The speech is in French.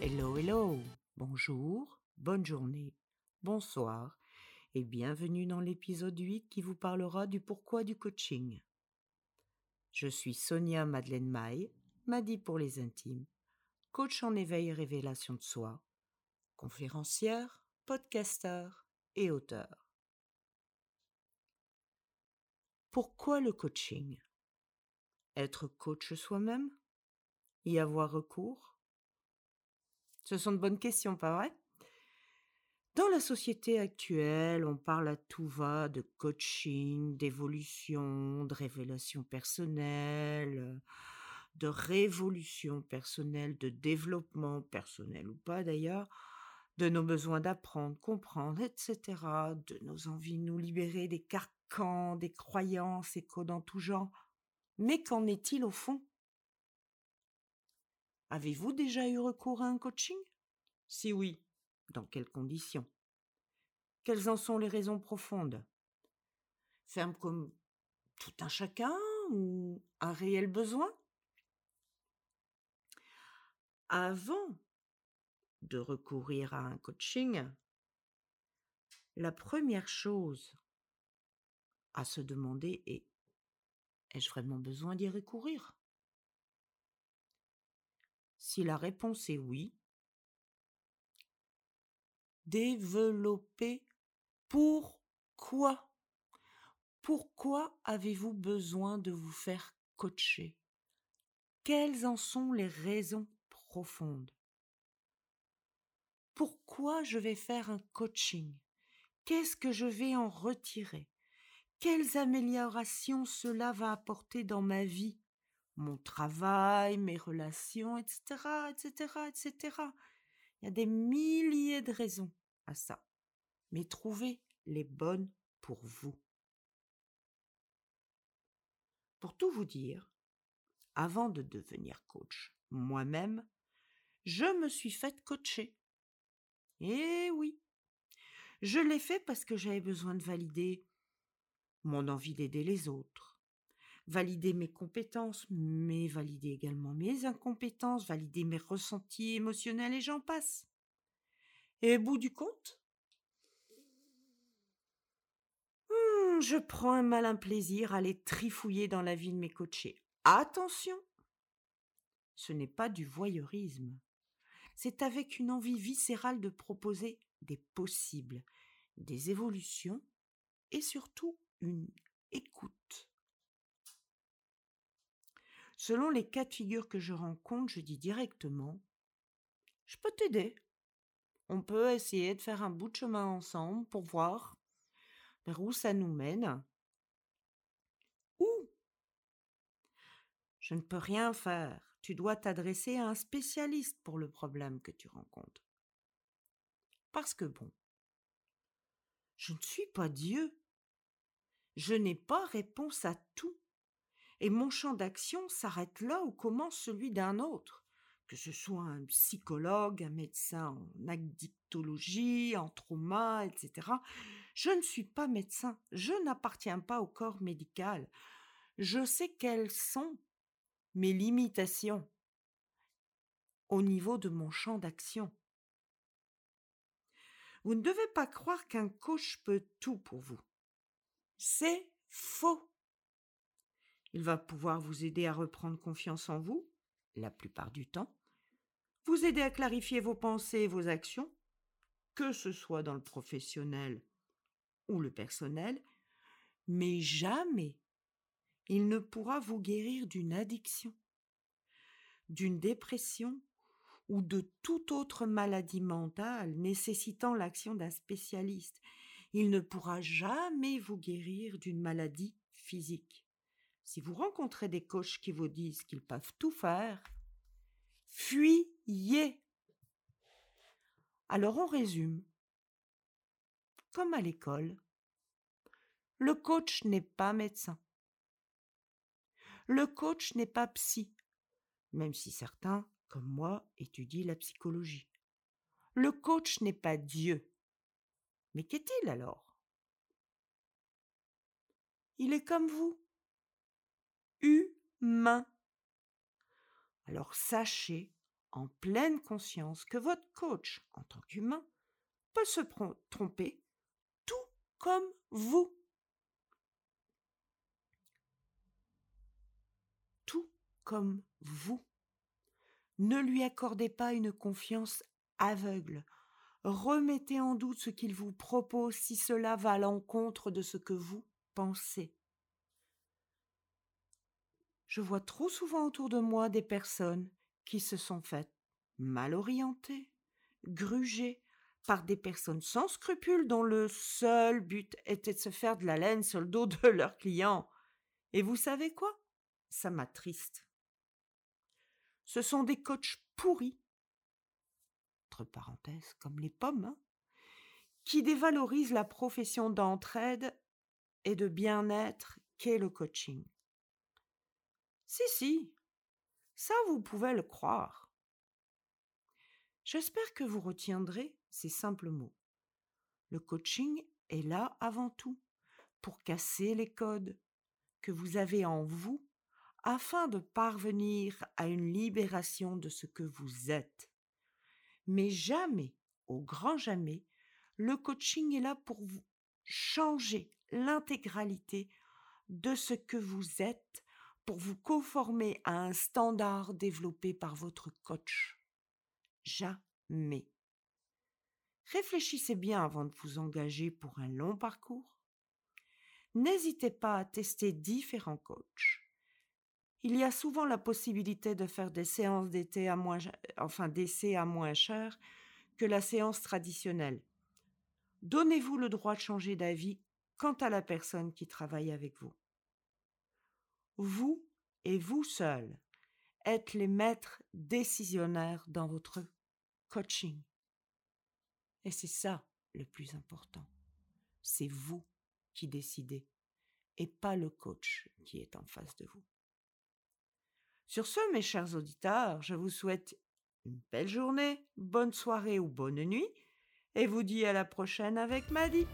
Hello, hello, bonjour, bonne journée, bonsoir et bienvenue dans l'épisode 8 qui vous parlera du pourquoi du coaching. Je suis Sonia Madeleine Maille, Madi pour les intimes, coach en éveil et révélation de soi, conférencière, podcasteur et auteur. Pourquoi le coaching? Être coach soi-même? Y avoir recours? Ce sont de bonnes questions, pas vrai? Dans la société actuelle, on parle à tout va de coaching, d'évolution, de révélation personnelle, de révolution personnelle, de développement personnel ou pas d'ailleurs, de nos besoins d'apprendre, comprendre, etc., de nos envies de nous libérer des carcans, des croyances et codes en tout genre. Mais qu'en est-il au fond? Avez-vous déjà eu recours à un coaching? Si oui, dans quelles conditions? Quelles en sont les raisons profondes? Ferme comme tout un chacun ou un réel besoin? Avant de recourir à un coaching, la première chose à se demander est ai-je vraiment besoin d'y recourir? Si la réponse est oui, développer. Pourquoi? Pourquoi avez-vous besoin de vous faire coacher? Quelles en sont les raisons profondes? Pourquoi je vais faire un coaching? Qu'est-ce que je vais en retirer? Quelles améliorations cela va apporter dans ma vie? Mon travail, mes relations, etc., etc., etc. Il y a des milliers de raisons à ça. Mais trouvez les bonnes pour vous. Pour tout vous dire, avant de devenir coach moi-même, je me suis faite coacher. Eh oui, je l'ai fait parce que j'avais besoin de valider mon envie d'aider les autres, valider mes compétences, mais valider également mes incompétences, valider mes ressentis émotionnels et j'en passe. Et au bout du compte, hmm, je prends un malin plaisir à aller trifouiller dans la vie de mes coachés. Attention, ce n'est pas du voyeurisme. C'est avec une envie viscérale de proposer des possibles, des évolutions et surtout une écoute. Selon les cas de figure que je rencontre, je dis directement Je peux t'aider. On peut essayer de faire un bout de chemin ensemble pour voir vers où ça nous mène. Ou Je ne peux rien faire. Tu dois t'adresser à un spécialiste pour le problème que tu rencontres. Parce que bon, je ne suis pas Dieu. Je n'ai pas réponse à tout et mon champ d'action s'arrête là où commence celui d'un autre, que ce soit un psychologue, un médecin en addictologie, en trauma, etc. Je ne suis pas médecin, je n'appartiens pas au corps médical. Je sais quelles sont mes limitations au niveau de mon champ d'action. Vous ne devez pas croire qu'un coach peut tout pour vous. C'est faux. Il va pouvoir vous aider à reprendre confiance en vous, la plupart du temps, vous aider à clarifier vos pensées et vos actions, que ce soit dans le professionnel ou le personnel, mais jamais il ne pourra vous guérir d'une addiction, d'une dépression ou de toute autre maladie mentale nécessitant l'action d'un spécialiste. Il ne pourra jamais vous guérir d'une maladie physique. Si vous rencontrez des coachs qui vous disent qu'ils peuvent tout faire, fuyez. Alors on résume. Comme à l'école, le coach n'est pas médecin. Le coach n'est pas psy, même si certains, comme moi, étudient la psychologie. Le coach n'est pas Dieu. Mais qu'est-il alors? Il est comme vous Alors sachez en pleine conscience que votre coach, en tant qu'humain, peut se tromper tout comme vous. Tout comme vous. Ne lui accordez pas une confiance aveugle. Remettez en doute ce qu'il vous propose si cela va à l'encontre de ce que vous pensez. Je vois trop souvent autour de moi des personnes qui se sont faites mal orientées, grugées par des personnes sans scrupules dont le seul but était de se faire de la laine sur le dos de leurs clients. Et vous savez quoi? Ça m'attriste. Ce sont des coachs pourris, entre parenthèses, comme les pommes, hein, qui dévalorisent la profession d'entraide et de bien-être qu'est le coaching. Si, si, ça vous pouvez le croire. J'espère que vous retiendrez ces simples mots. Le coaching est là avant tout pour casser les codes que vous avez en vous afin de parvenir à une libération de ce que vous êtes. Mais jamais, au grand jamais, le coaching est là pour vous changer l'intégralité de ce que vous êtes pour vous conformer à un standard développé par votre coach. Jamais. Réfléchissez bien avant de vous engager pour un long parcours. N'hésitez pas à tester différents coachs il y a souvent la possibilité de faire des séances d'été à moins, enfin d'essai à moins cher que la séance traditionnelle. Donnez-vous le droit de changer d'avis quant à la personne qui travaille avec vous. Vous et vous seul êtes les maîtres décisionnaires dans votre coaching. Et c'est ça le plus important. C'est vous qui décidez et pas le coach qui est en face de vous. Sur ce, mes chers auditeurs, je vous souhaite une belle journée, bonne soirée ou bonne nuit, et vous dis à la prochaine avec Maddy.